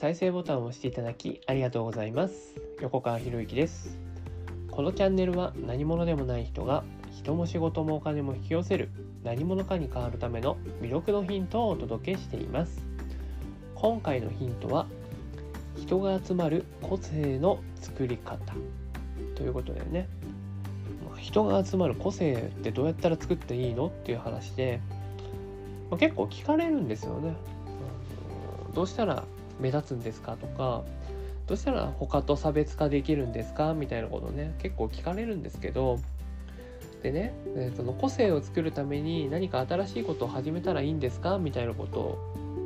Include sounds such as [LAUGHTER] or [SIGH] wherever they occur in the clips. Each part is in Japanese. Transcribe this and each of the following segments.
再生ボタンを押していただきありがとうございます。横川博之です。このチャンネルは何者でもない人が人も仕事もお金も引き寄せる何者かに変わるための魅力のヒントをお届けしています。今回のヒントは人が集まる個性の作り方。ということだよね。人が集まる個性ってどうやったら作っていいのっていう話で、ま、結構聞かれるんですよね。どうしたら目立つんですか？とかどうしたら他と差別化できるんですか？みたいなことね結構聞かれるんですけどでねその個性を作るために何か新しいことを始めたらいいんですか？みたいなこと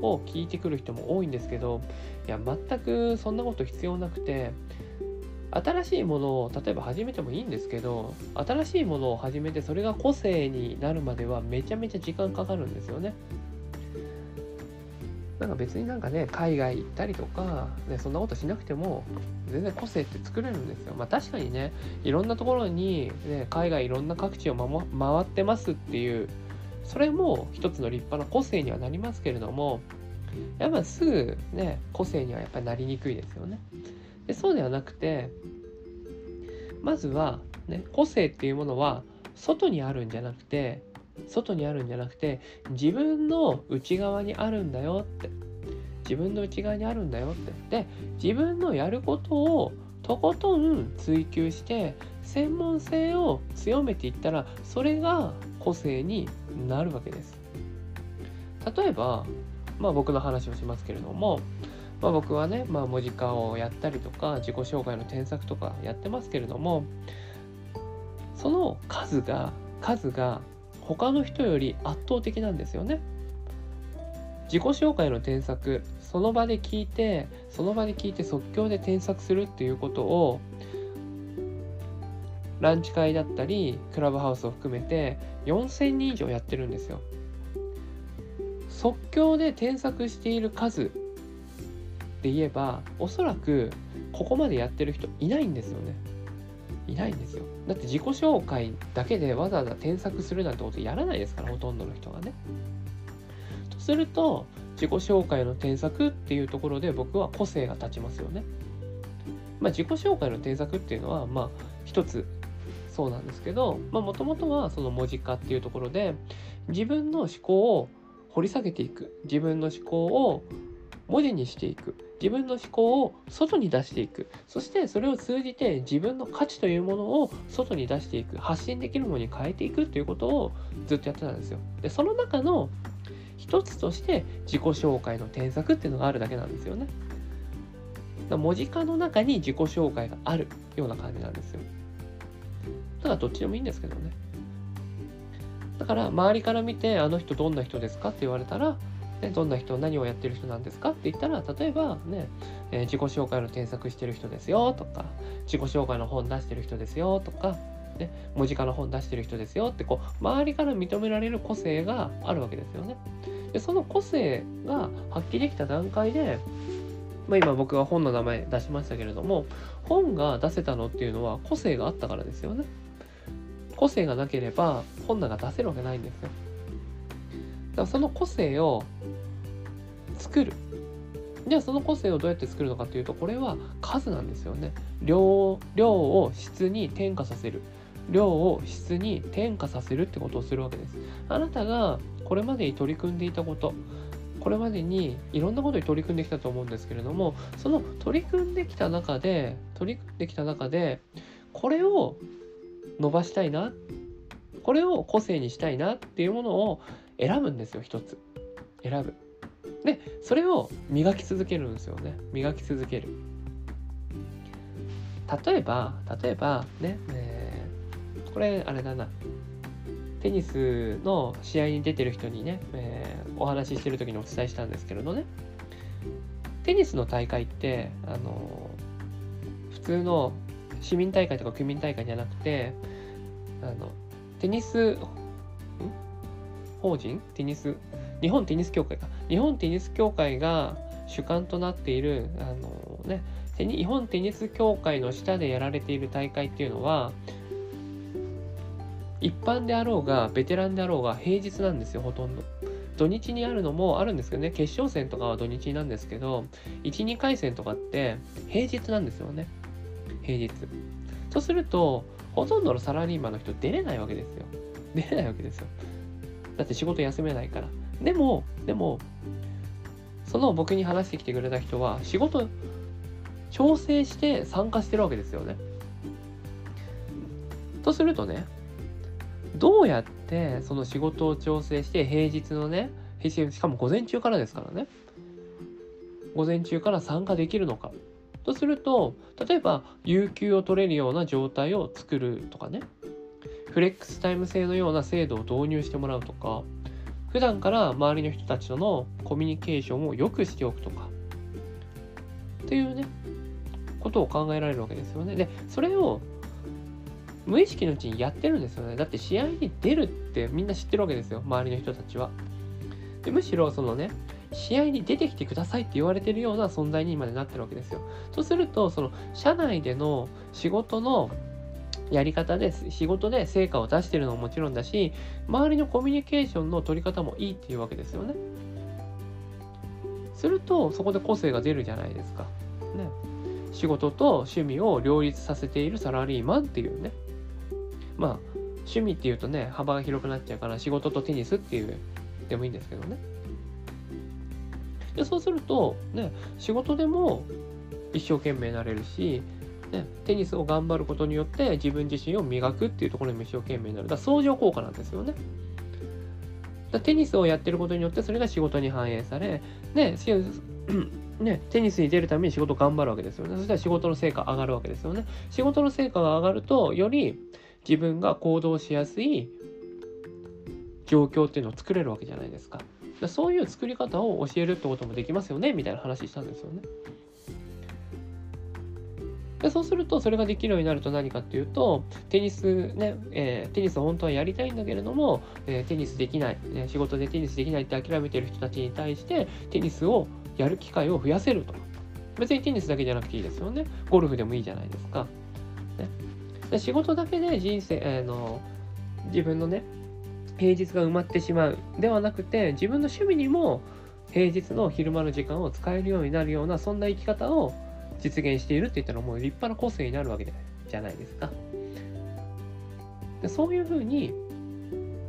を聞いてくる人も多いんですけどいや全くそんなこと必要なくて新しいものを例えば始めてもいいんですけど新しいものを始めてそれが個性になるまではめちゃめちゃ時間かかるんですよね。なんか別になんかね海外行ったりとか、ね、そんなことしなくても全然個性って作れるんですよ。まあ確かにねいろんなところに、ね、海外いろんな各地を回ってますっていうそれも一つの立派な個性にはなりますけれどもやっぱすぐね個性にはやっぱりなりにくいですよね。でそうではなくてまずは、ね、個性っていうものは外にあるんじゃなくて外にあるんじゃなくて自分の内側にあるんだよって。自分の内側にあるんだよって。で自分のやることをとことん追求して専門性を強めていったらそれが個性になるわけです。例えばまあ僕の話をしますけれどもまあ、僕はね、まあ、文字化をやったりとか自己紹介の添削とかやってますけれどもその数が数が他の人より圧倒的なんですよね。自己紹介の添削その場で聞いてその場で聞いて即興で添削するっていうことをランチ会だったりクラブハウスを含めて4,000人以上やってるんですよ。即興で添削している数で言えばおそらくここまでやってる人いないんですよねいないんですよ。だって自己紹介だけでわざわざ添削するなんてことやらないですからほとんどの人がね。とすると自己紹介の添削っていうところで僕は個性が立ちますよね。まあ自己紹介の添削っていうのはまあ一つそうなんですけどもともとはその文字化っていうところで自分の思考を掘り下げていく。自分の思考を文字にしていく。自分の思考を外に出していく。そしてそれを通じて自分の価値というものを外に出していく。発信できるものに変えていくということをずっとやってたんですよ。でその中の一つとして自己紹介の添削っていうのがあるだけなんですよね。文字化の中に自己紹介があるような感じなんですよ。だからどっちでもいいんですけどね。だから周りから見てあの人どんな人ですかって言われたらね、どんな人、何をやってる人なんですかって言ったら、例えばね、えー、自己紹介の添削してる人ですよとか、自己紹介の本出してる人ですよとか、ね、文字化の本出してる人ですよってこう周りから認められる個性があるわけですよね。でその個性が発揮できた段階で、まあ、今僕が本の名前出しましたけれども本が出せたのっていうのは個性があったからですよね。個性がなければ本なんか出せるわけないんですよ。だからその個性を作る。じゃあその個性をどうやって作るのかというとこれは数なんですよね。量量を質に転化させる。量を質に転化させるってことをするわけです。あなたがこれまでに取り組んでいたことこれまでにいろんなことに取り組んできたと思うんですけれどもその取り組んできた中で取り組んできた中でこれを伸ばしたいなこれを個性にしたいなっていうものを選ぶんですよ一つ。選ぶ。でそれを磨き続けるんですよね。磨き続ける。例えば例えばね、えー、これあれだな。テニスの試合に出てる人にね、えー、お話ししてる時にお伝えしたんですけれどね。テニスの大会ってあの普通の市民大会とか区民大会じゃなくてあのテニス法人？テニス？日本テニス協会か。日本テニス協会が主幹となっているあのね日本テニス協会の下でやられている大会っていうのは一般であろうがベテランであろうが平日なんですよほとんど。土日にあるのもあるんですけどね決勝戦とかは土日なんですけど12回戦とかって平日なんですよね。平日。そうするとほとんどのサラリーマンの人出れないわけですよ。出れないわけですよ。だって仕事休めないから。でもでもその僕に話してきてくれた人は仕事調整して参加してるわけですよね。とするとねどうやってその仕事を調整して平日のね平日しかも午前中からですからね。午前中から参加できるのか。とすると例えば有給を取れるような状態を作るとかね。フレックスタイム制のような制度を導入してもらうとか普段から周りの人たちとのコミュニケーションを良くしておくとかっていうねことを考えられるわけですよね。でそれを無意識のうちにやってるんですよね。だって試合に出るってみんな知ってるわけですよ周りの人たちは。でむしろそのね試合に出てきてくださいって言われてるような存在にまでなってるわけですよ。とするとその社内での仕事のやり方で仕事で成果を出してるのももちろんだし周りのコミュニケーションの取り方もいいっていうわけですよね。するとそこで個性が出るじゃないですか。ね。仕事と趣味を両立させているサラリーマンっていうね。まあ趣味っていうとね幅が広くなっちゃうから仕事とテニスっていうでもいいんですけどね。でそうするとね仕事でも一生懸命なれるしね、テニスを頑張ることによって自分自身を磨くっていうところにも一生懸命になる。だ相乗効果なんですよね。だテニスをやってることによってそれが仕事に反映され、ね、ね、テニスに出るために仕事頑張るわけですよね。そしたら仕事の成果上がるわけですよね。仕事の成果が上がると、より自分が行動しやすい状況っていうのを作れるわけじゃないですか。そういう作り方を教えるってこともできますよねみたいな話したんですよね。でそうするとそれができるようになると何かっていうとテニスね、えー、テニスを本当はやりたいんだけれども、えー、テニスできない、ね、仕事でテニスできないって諦めてる人たちに対してテニスをやる機会を増やせると。別にテニスだけじゃなくていいですよね。ゴルフでもいいじゃないですか、ね、で仕事だけで人生、えー、の自分のね平日が埋まってしまう。ではなくて自分の趣味にも平日の昼間の時間を使えるようになるようなそんな生き方を実現しているって言ったらもう立派な個性になるわけじゃないですか。でそういうふうに、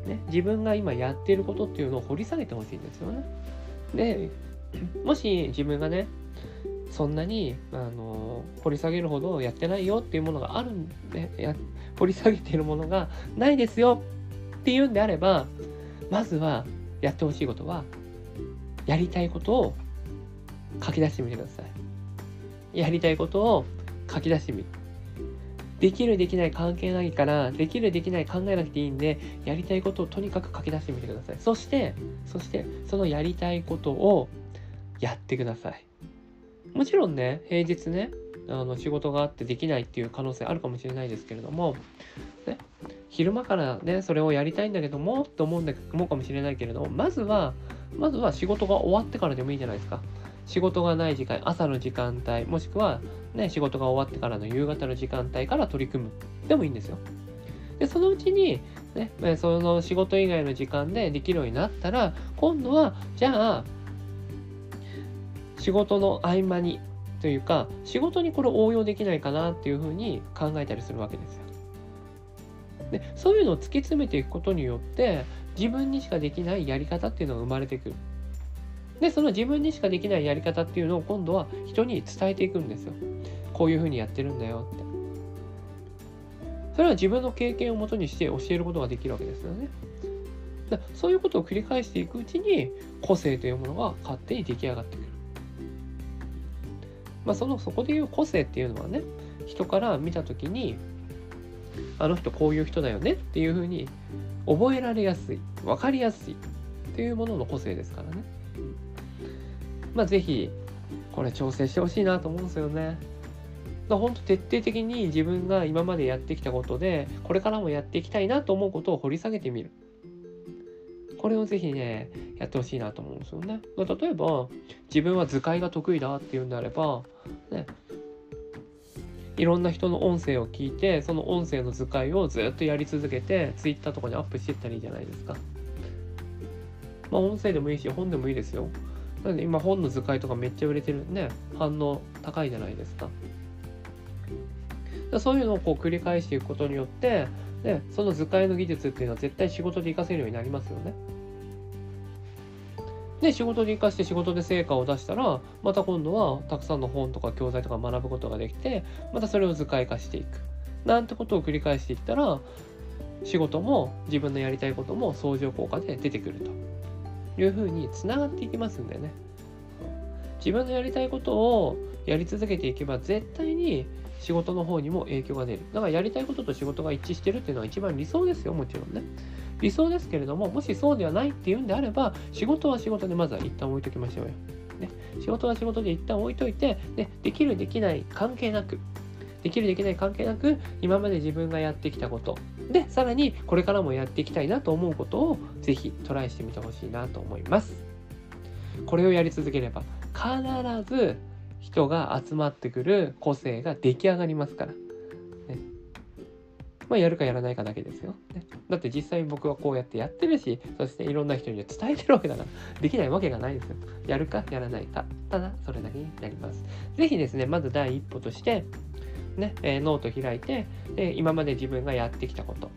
ね、自分が今やっていることっていうのを掘り下げてほしいんですよね。で [CLEARS THROAT] もし自分がねそんなにあの掘り下げるほどやってないよっていうものがあるんでや掘り下げているものがないですよっていうんであればまずはやってほしいことはやりたいことを書き出してみてください。やりたいことを書き出してみる。できるできない関係ないから、できるできない考えなくていいんで、やりたいことをとにかく書き出してみてください。そして、そして、そのやりたいことをやってください。もちろんね、平日ね、あの仕事があってできないっていう可能性あるかもしれないですけれども、ね、昼間からね、それをやりたいんだけども、と思うんだ思うかもしれないけれども、まずは、まずは仕事が終わってからでもいいじゃないですか。仕事がない時間、朝の時間帯、もしくは、ね、仕事が終わってからの夕方の時間帯から取り組むでもいいんですよ。で、そのうちに、ね、その仕事以外の時間でできるようになったら、今度は、じゃあ、仕事の合間にというか、仕事にこれ応用できないかなっていうふうに考えたりするわけですよ。で、そういうのを突き詰めていくことによって、自分にしかできないやり方っていうのが生まれてくる。で、その自分にしかできないやり方っていうのを今度は人に伝えていくんですよ。こういうふうにやってるんだよって。それは自分の経験をもとにして教えることができるわけですよね。だそういうことを繰り返していくうちに個性というものが勝手に出来上がってくる。まあ、そのそこでいう個性っていうのはね人から見た時にあの人こういう人だよねっていうふうに覚えられやすい分かりやすいっていうものの個性ですからね。まあ、ぜひ、これ調整してほしいなと思うんですよね。だ本当徹底的に自分が今までやってきたことで、これからもやっていきたいなと思うことを掘り下げてみる。これをぜひね、やってほしいなと思うんですよね。例えば、自分は図解が得意だっていうんであれば、ね、いろんな人の音声を聞いて、その音声の図解をずっとやり続けて、Twitter とかにアップしていったらいいじゃないですか。まあ、音声でもいいし本でもいいですよなので今本の図解とかめっちゃ売れてるんで反応高いじゃないですか。そういうのをこう繰り返していくことによってでその図解の技術っていうのは絶対仕事で活かせるようになりますよね。で仕事で活かして仕事で成果を出したらまた今度はたくさんの本とか教材とか学ぶことができてまたそれを図解化していく。なんてことを繰り返していったら仕事も自分のやりたいことも相乗効果で出てくると。いうふうにつながっていきますんでね。自分のやりたいことをやり続けていけば絶対に仕事の方にも影響が出る。だからやりたいことと仕事が一致してるっていうのが一番理想ですよもちろんね。理想ですけれどももしそうではないっていうんであれば仕事は仕事でまずは一旦置いときましょうよ、ね、仕事は仕事で一旦置いといてでできるできない関係なく。できるできない関係なく今まで自分がやってきたことでさらにこれからもやっていきたいなと思うことをぜひトライしてみてほしいなと思いますこれをやり続ければ必ず人が集まってくる個性が出来上がりますから。ね、まあ、やるかやらないかだけですよ、ね。だって実際僕はこうやってやってるし、そしていろんな人に伝えてるわけだから、できないわけがないですよ。やるかやらないか。ただ、それだけになります。是非ですね、まず第一歩として、ね、え、ノート開いてで、今まで自分がやってきたこと、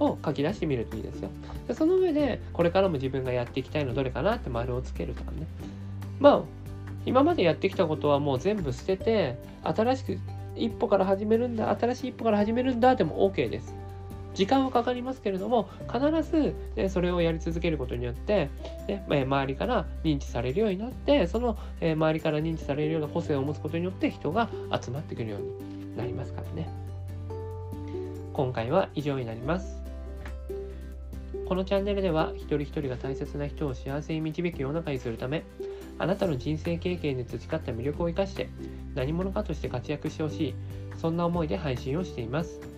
を書き出してみるといいですよ。でその上で、これからも自分がやっていきたいのどれかなって丸をつけるとかね。まあ、今までやってきたことはもう全部捨てて新しく一歩から始めるんだ新しい一歩から始めるんだでも OK です時間はかかりますけれども必ず、ね、それをやり続けることによって、ね、周りから認知されるようになってその、え周りから認知されるような個性を持つことによって人が集まってくるようになりますからね。今回は以上になります。このチャンネルでは一人一人が大切な人を幸せに導く世の中にするためあなたの人生経験で培った魅力を生かして何者かとして活躍してほしいそんな思いで配信をしています。